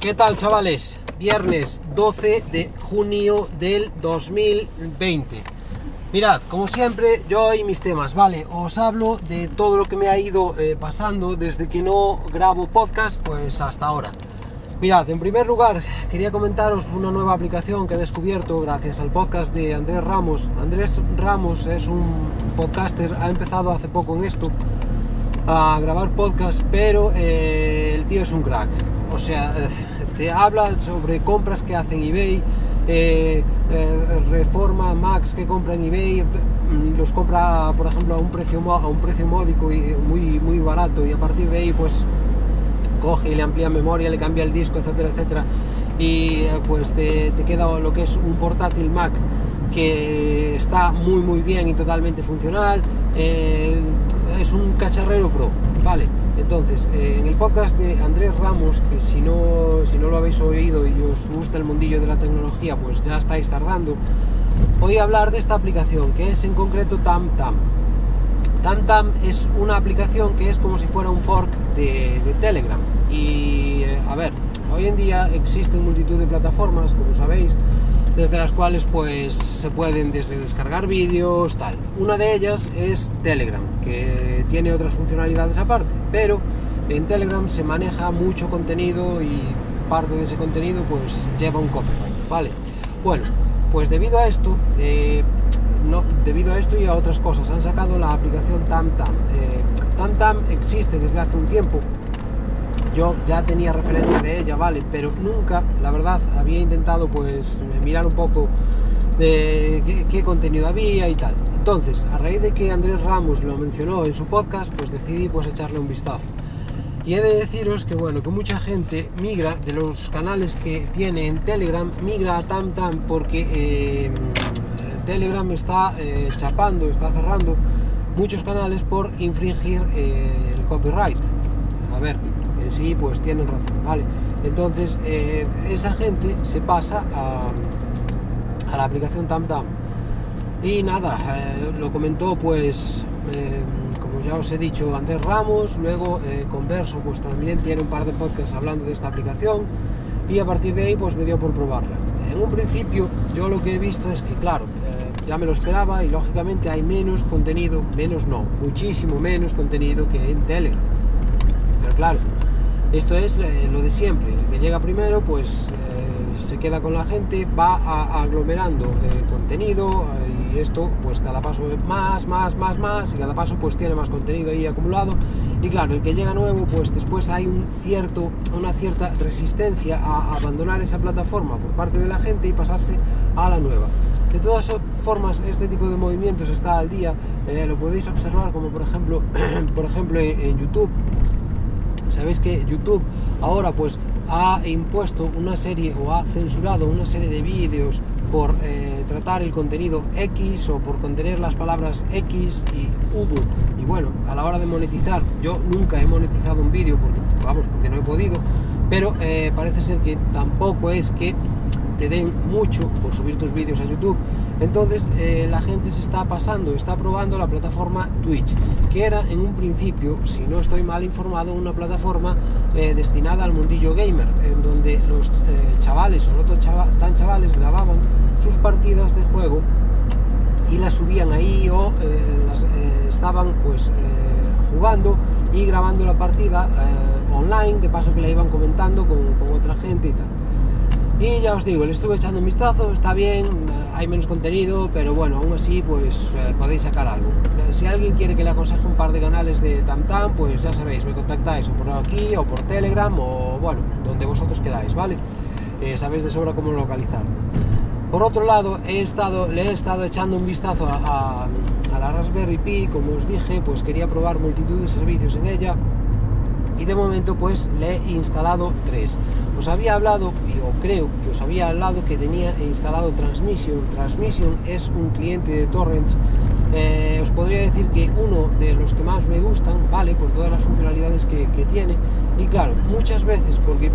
¿Qué tal chavales? Viernes 12 de junio del 2020. Mirad, como siempre, yo y mis temas, ¿vale? Os hablo de todo lo que me ha ido eh, pasando desde que no grabo podcast, pues hasta ahora. Mirad, en primer lugar, quería comentaros una nueva aplicación que he descubierto gracias al podcast de Andrés Ramos. Andrés Ramos es un podcaster, ha empezado hace poco en esto a grabar podcast, pero eh, el tío es un crack. O sea, te habla sobre compras que hacen eBay, eh, eh, reforma Max que compra en eBay, mm, los compra, por ejemplo, a un precio, a un precio módico y muy, muy barato y a partir de ahí, pues coge y le amplía memoria, le cambia el disco, etcétera, etcétera, y pues te, te queda lo que es un portátil Mac que está muy muy bien y totalmente funcional. Eh, es un cacharrero pro, ¿vale? Entonces, eh, en el podcast de Andrés Ramos, que si no, si no lo habéis oído y os gusta el mundillo de la tecnología, pues ya estáis tardando, voy a hablar de esta aplicación, que es en concreto TamTam. TamTam es una aplicación que es como si fuera un fork de, Telegram. Y, eh, a ver, hoy en día existen multitud de plataformas, como sabéis, desde las cuales pues se pueden desde descargar vídeos, tal. Una de ellas es Telegram, que tiene otras funcionalidades aparte, pero en Telegram se maneja mucho contenido y parte de ese contenido pues lleva un copyright, ¿vale? Bueno, pues debido a esto, eh, no, debido a esto y a otras cosas, han sacado la aplicación TamTam. Eh, TamTam existe desde hace un tiempo, yo ya tenía referencia de ella, vale, pero nunca, la verdad, había intentado pues mirar un poco de qué, contenido había y tal. Entonces, a raíz de que Andrés Ramos lo mencionó en su podcast, pues decidí pues echarle un vistazo. Y he de deciros que bueno, que mucha gente migra de los canales que tiene en Telegram, migra a TamTam porque eh, Telegram está eh, chapando, está cerrando muchos canales por infringir eh, el copyright. A ver, en sí pues tienen razón, ¿vale? Entonces eh, esa gente se pasa a, la aplicación TamTam. Y nada, eh, lo comentó pues, eh, como ya os he dicho, antes Ramos, luego Converso pues también tiene un par de podcasts hablando de esta aplicación y a partir de ahí pues me dio por probarla. En un principio yo lo que he visto es que claro, ya me lo esperaba y lógicamente hay menos contenido, menos no, muchísimo menos contenido que en Telegram. Pero claro, esto es eh, lo de siempre, el que llega primero pues eh, se queda con la gente, va aglomerando eh, contenido y esto pues cada paso es más, más, más, más y cada paso pues tiene más contenido ahí acumulado. Y claro, el que llega nuevo pues después hay un cierto, una cierta resistencia a abandonar esa plataforma por parte de la gente y pasarse a la nueva. De todas formas, este tipo de movimientos está al día, lo podéis observar como por ejemplo, por ejemplo en YouTube Sabéis que YouTube ahora pues ha impuesto una serie o ha censurado una serie de vídeos por eh, tratar el contenido X o por contener las palabras X y hubo. Y bueno, a la hora de monetizar, yo nunca he monetizado un vídeo porque, vamos, porque no he podido, pero eh, parece ser que tampoco es que te den mucho por subir tus vídeos a YouTube. Entonces eh, la gente se está pasando, está probando la plataforma Twitch, que era en un principio, si no estoy mal informado, una plataforma eh, destinada al mundillo gamer, en donde los eh, chavales o no tan chavales grababan sus partidas de juego y las subían ahí o las, estaban pues jugando y grabando la partida online, de paso que la iban comentando con, con otra gente y tal. Y ya os digo, le estuve echando un vistazo, está bien, hay menos contenido, pero bueno, aún así pues eh, podéis sacar algo. Si alguien quiere que le aconseje un par de canales de TamTam, pues ya sabéis, me contactáis o por aquí o por Telegram o bueno, donde vosotros queráis, ¿vale? Eh, sabéis de sobra cómo localizar. Por otro lado, he estado, le he estado echando un vistazo a, a la Raspberry Pi, como os dije, pues quería probar multitud de servicios en ella y de momento pues le he instalado tres. Os había hablado o creo que os había hablado que tenía instalado Transmission. Transmission es un cliente de torrents. Eh, os podría decir que uno de los que más me gustan vale por todas las funcionalidades que, tiene. Y claro muchas veces porque eh,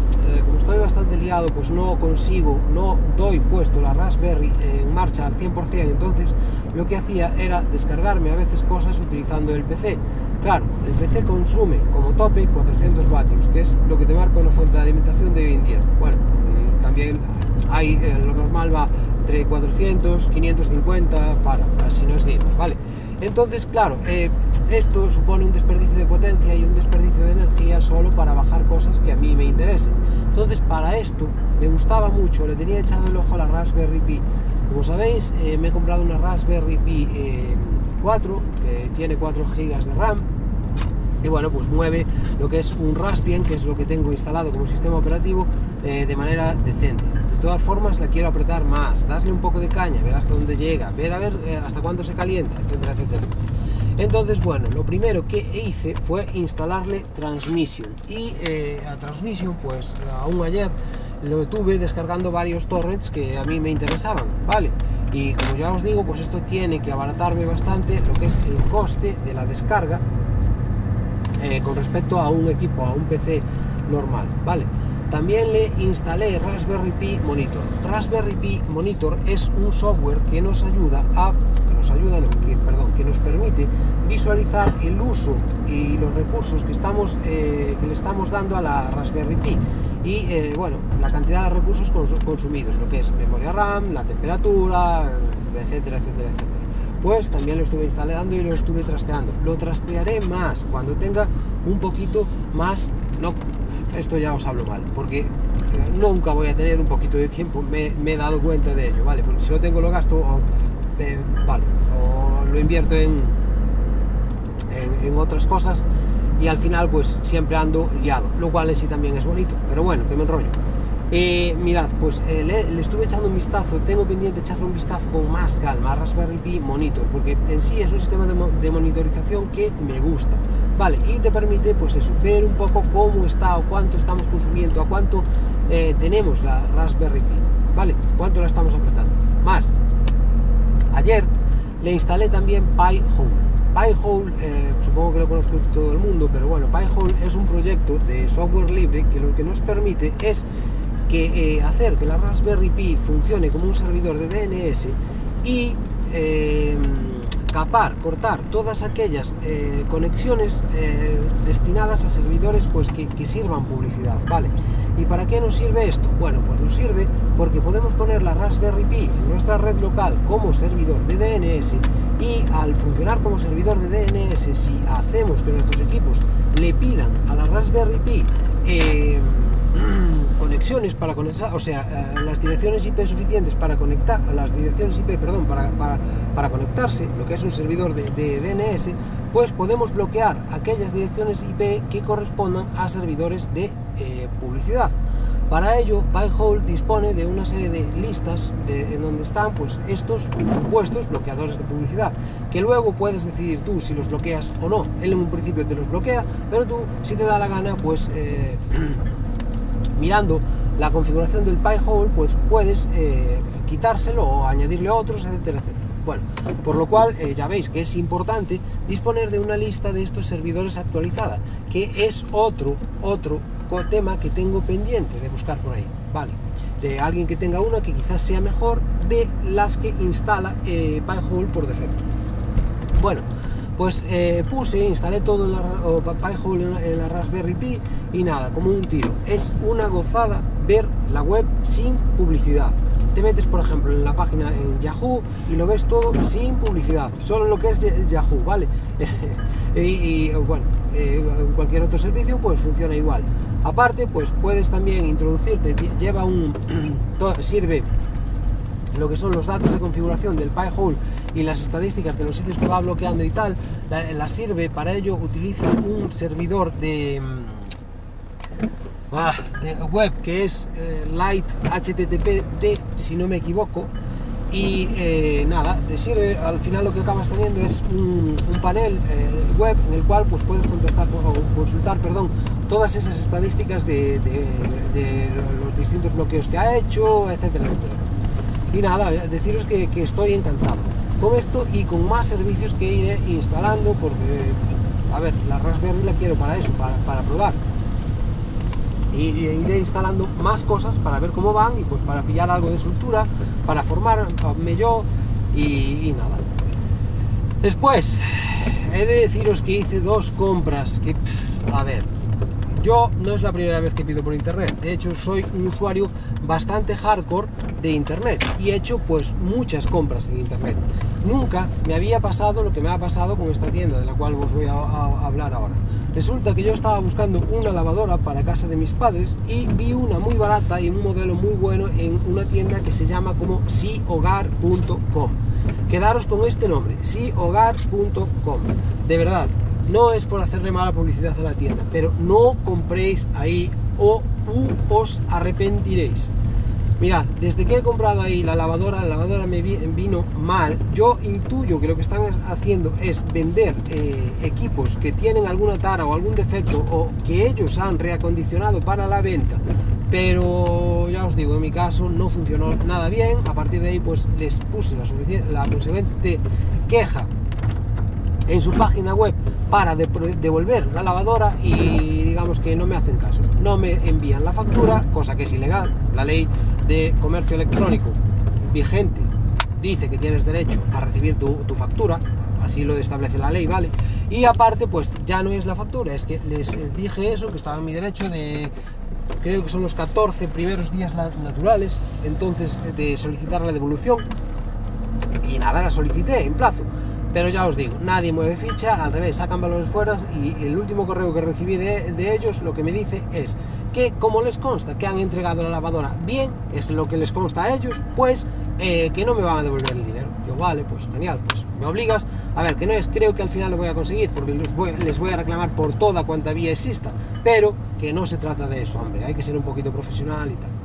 como estoy bastante liado pues no consigo no doy puesto la Raspberry en marcha al 100% entonces lo que hacía era descargarme a veces cosas utilizando el PC Claro, el PC consume como tope 400 vatios, que es lo que te marca una fuente de alimentación de hoy en día. Bueno, mm, también hay, eh, lo normal va entre 400, 550 para, si no es gamers, ¿vale? Entonces, claro, eh, esto supone un desperdicio de potencia y un desperdicio de energía solo para bajar cosas que a mí me interesen. Entonces, para esto me gustaba mucho, le tenía echado el ojo a la Raspberry Pi. Como sabéis, eh, me he comprado una Raspberry Pi 4 que tiene 4 GB de RAM y bueno, pues mueve lo que es un Raspbian, que es lo que tengo instalado como sistema operativo, de manera decente todas formas la quiero apretar más, darle un poco de caña, ver hasta dónde llega, ver a ver eh, hasta cuándo se calienta, etcétera, etcétera. Entonces, bueno, lo primero que hice fue instalarle Transmission y eh, a Transmission, pues aún ayer lo tuve descargando varios torrents que a mí me interesaban, ¿vale? Y como ya os digo, pues esto tiene que abaratarme bastante lo que es el coste de la descarga eh, con respecto a un equipo, a un PC normal, ¿vale? También le instalé Raspberry Pi Monitor. Raspberry Pi Monitor es un software que nos ayuda a que nos ayuda, que, perdón, que nos permite visualizar el uso y los recursos que estamos eh, que le estamos dando a la Raspberry Pi y eh, bueno, la cantidad de recursos consumidos, lo que es memoria RAM, la temperatura, etcétera, etcétera, etcétera. Pues también lo estuve instalando y lo estuve trasteando. Lo trastearé más cuando tenga un poquito más, no esto ya os hablo mal, porque eh, nunca voy a tener un poquito de tiempo, me, he dado cuenta de ello, ¿vale? Porque si lo tengo lo gasto, o, eh, vale, o lo invierto en, en, otras cosas y al final pues siempre ando liado, lo cual en sí también es bonito, pero bueno, que me enrollo. Eh, mirad, pues eh, le, estuve echando un vistazo, tengo pendiente echarle un vistazo con más calma a Raspberry Pi Monitor, porque en sí es un sistema de, monitorización que me gusta, ¿vale? Y te permite, pues eso, ver un poco cómo está o cuánto estamos consumiendo, a cuánto eh, tenemos la Raspberry Pi, ¿vale? Cuánto la estamos apretando. Más, ayer le instalé también Pi-Hole. Pi-Hole, supongo que lo conozco todo el mundo, pero bueno, Pi-Hole es un proyecto de software libre que lo que nos permite es que eh, hacer que la Raspberry Pi funcione como un servidor de DNS y eh, capar, cortar todas aquellas eh, conexiones destinadas a servidores pues, que, que, sirvan publicidad, ¿vale? ¿Y para qué nos sirve esto? Bueno, pues nos sirve porque podemos poner la Raspberry Pi en nuestra red local como servidor de DNS y al funcionar como servidor de DNS, si hacemos que nuestros equipos le pidan a la Raspberry Pi conexiones para conectar, o sea, eh, las direcciones IP suficientes para conectar, las direcciones IP, perdón, para, para, conectarse, lo que es un servidor de, DNS, pues podemos bloquear aquellas direcciones IP que correspondan a servidores de eh, publicidad. Para ello, Pi-hole dispone de una serie de listas en donde están pues, estos supuestos bloqueadores de publicidad, que luego puedes decidir tú si los bloqueas o no. Él en un principio te los bloquea, pero tú, si te da la gana, pues eh, mirando la configuración del Pi-hole, pues puedes eh, quitárselo o añadirle otros, etcétera, etcétera. Bueno, por lo cual eh, ya veis que es importante disponer de una lista de estos servidores actualizada, que es otro, otro tema que tengo pendiente de buscar por ahí, ¿vale? De alguien que tenga una que quizás sea mejor de las que instala eh, Pi-hole por defecto. Bueno, pues eh, puse, instalé todo en la, Raspberry Pi y nada, como un tiro. Es una gozada ver la web sin publicidad. Te metes, por ejemplo, en la página en Yahoo y lo ves todo sin publicidad, solo lo que es Yahoo, ¿vale? y, bueno, eh, cualquier otro servicio pues funciona igual. Aparte, pues puedes también introducirte, lleva un, sirve lo que son los datos de configuración del Pi-hole y las estadísticas de los sitios que va bloqueando y tal, la, sirve para ello utiliza un servidor de, ah, web que es eh, Light HTTP si no me equivoco y eh, nada, te sirve, al final lo que acabas teniendo es un, panel eh, web en el cual pues puedes contestar o consultar perdón, todas esas estadísticas de, los distintos bloqueos que ha hecho, etcétera, etcétera. Y nada, deciros que, estoy encantado con esto y con más servicios que iré instalando porque, a ver, la Raspberry la quiero para eso, para, probar. Y, iré instalando más cosas para ver cómo van y pues para pillar algo de soltura, para formarme yo y, nada. Después, he de deciros que hice dos compras que, a ver, yo no es la primera vez que pido por internet, de hecho soy un usuario bastante hardcore de internet y he hecho pues muchas compras en internet. Nunca me había pasado lo que me ha pasado con esta tienda de la cual os voy a, hablar ahora. Resulta que yo estaba buscando una lavadora para casa de mis padres y vi una muy barata y un modelo muy bueno en una tienda que se llama como sihogar.com. Quedaros con este nombre, sihogar.com. De verdad, no es por hacerle mala publicidad a la tienda, pero no compréis ahí o os arrepentiréis. Mirad, desde que he comprado ahí la lavadora, la lavadora me vino mal. Yo intuyo que lo que están haciendo es vender eh, equipos que tienen alguna tara o algún defecto o que ellos han reacondicionado para la venta. Pero ya os digo, en mi caso no funcionó nada bien. A partir de ahí, pues les puse la, la consecuente queja en su página web para devolver la lavadora y digamos que no me hacen caso. No me envían la factura, cosa que es ilegal. La ley de comercio electrónico vigente dice que tienes derecho a recibir tu, factura, así lo establece la ley, ¿vale? Y aparte, pues ya no es la factura, es que les dije eso, que estaba en mi derecho de, creo que son los 14 primeros días naturales, entonces de solicitar la devolución. Y nada, la solicité en plazo. Pero ya os digo, nadie mueve ficha, al revés, sacan valores fuera y el último correo que recibí de, ellos lo que me dice es que como les consta que han entregado la lavadora bien, es lo que les consta a ellos, pues eh, que no me van a devolver el dinero. Yo, vale, pues genial, pues me obligas. A ver, que no es, creo que al final lo voy a conseguir, porque les voy, les voy a reclamar por toda cuanta vía exista, pero que no se trata de eso, hombre, hay que ser un poquito profesional y tal.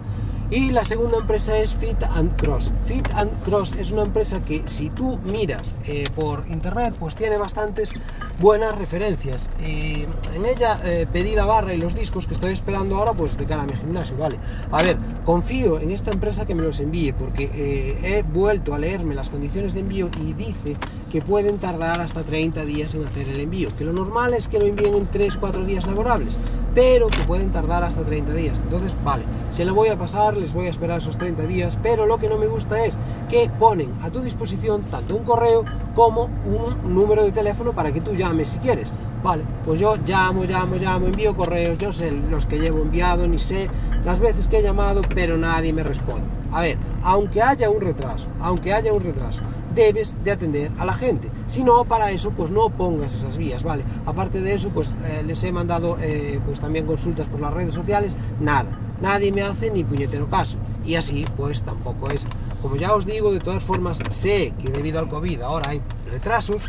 Y la segunda empresa es Fit and Cross. Fit and Cross es una empresa que si tú miras eh, por internet, pues tiene bastantes buenas referencias. Y en ella eh, pedí la barra y los discos que estoy esperando ahora, pues de cara a mi gimnasio, ¿vale? A ver, confío en esta empresa que me los envíe, porque eh, he vuelto a leerme las condiciones de envío y dice que pueden tardar hasta 30 días en hacer el envío, que lo normal es que lo envíen en 3-4 días laborables pero que pueden tardar hasta 30 días. Entonces, vale, se lo voy a pasar, les voy a esperar esos 30 días, pero lo que no me gusta es que ponen a tu disposición tanto un correo como un número de teléfono para que tú llames si quieres. Vale, pues yo llamo, llamo, llamo, envío correos, yo sé los que llevo enviado, ni sé las veces que he llamado, pero nadie me responde. A ver, aunque haya un retraso, aunque haya un retraso, debes de atender a la gente. Si no, para eso, pues no pongas esas vías, ¿vale? Aparte de eso, pues eh, les he mandado eh, pues también consultas por las redes sociales, nada. Nadie me hace ni puñetero caso. Y así, pues tampoco es. Como ya os digo, de todas formas, sé que debido al COVID ahora hay retrasos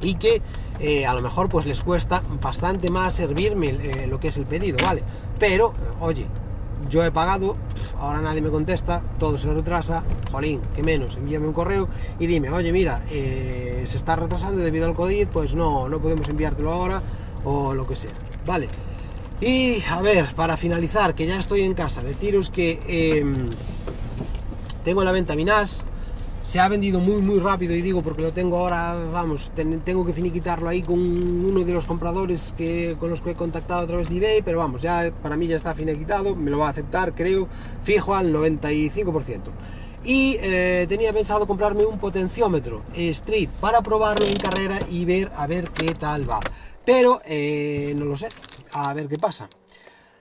y que eh, a lo mejor pues les cuesta bastante más servirme lo que es el pedido, ¿vale? Pero, oye, yo he pagado, ahora nadie me contesta, todo se retrasa, jolín, que menos, envíame un correo y dime, oye, mira, eh, se está retrasando debido al COVID, pues no, no podemos enviártelo ahora o lo que sea, ¿vale? Y a ver, para finalizar, que ya estoy en casa, deciros que em, tengo en la venta Minas, se ha vendido muy muy rápido y digo porque lo tengo ahora, vamos, tengo que finiquitarlo ahí con uno de los compradores que, con los que he contactado a través de eBay, pero vamos, ya para mí ya está finiquitado, me lo va a aceptar, creo, fijo al 95%. Y eh, tenía pensado comprarme un potenciómetro Street para probarlo en carrera y ver a ver qué tal va. Pero eh, no lo sé, a ver qué pasa.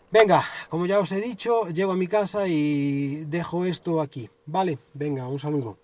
Venga, como ya os he dicho, llego a mi casa y dejo esto aquí. Vale, venga, un saludo.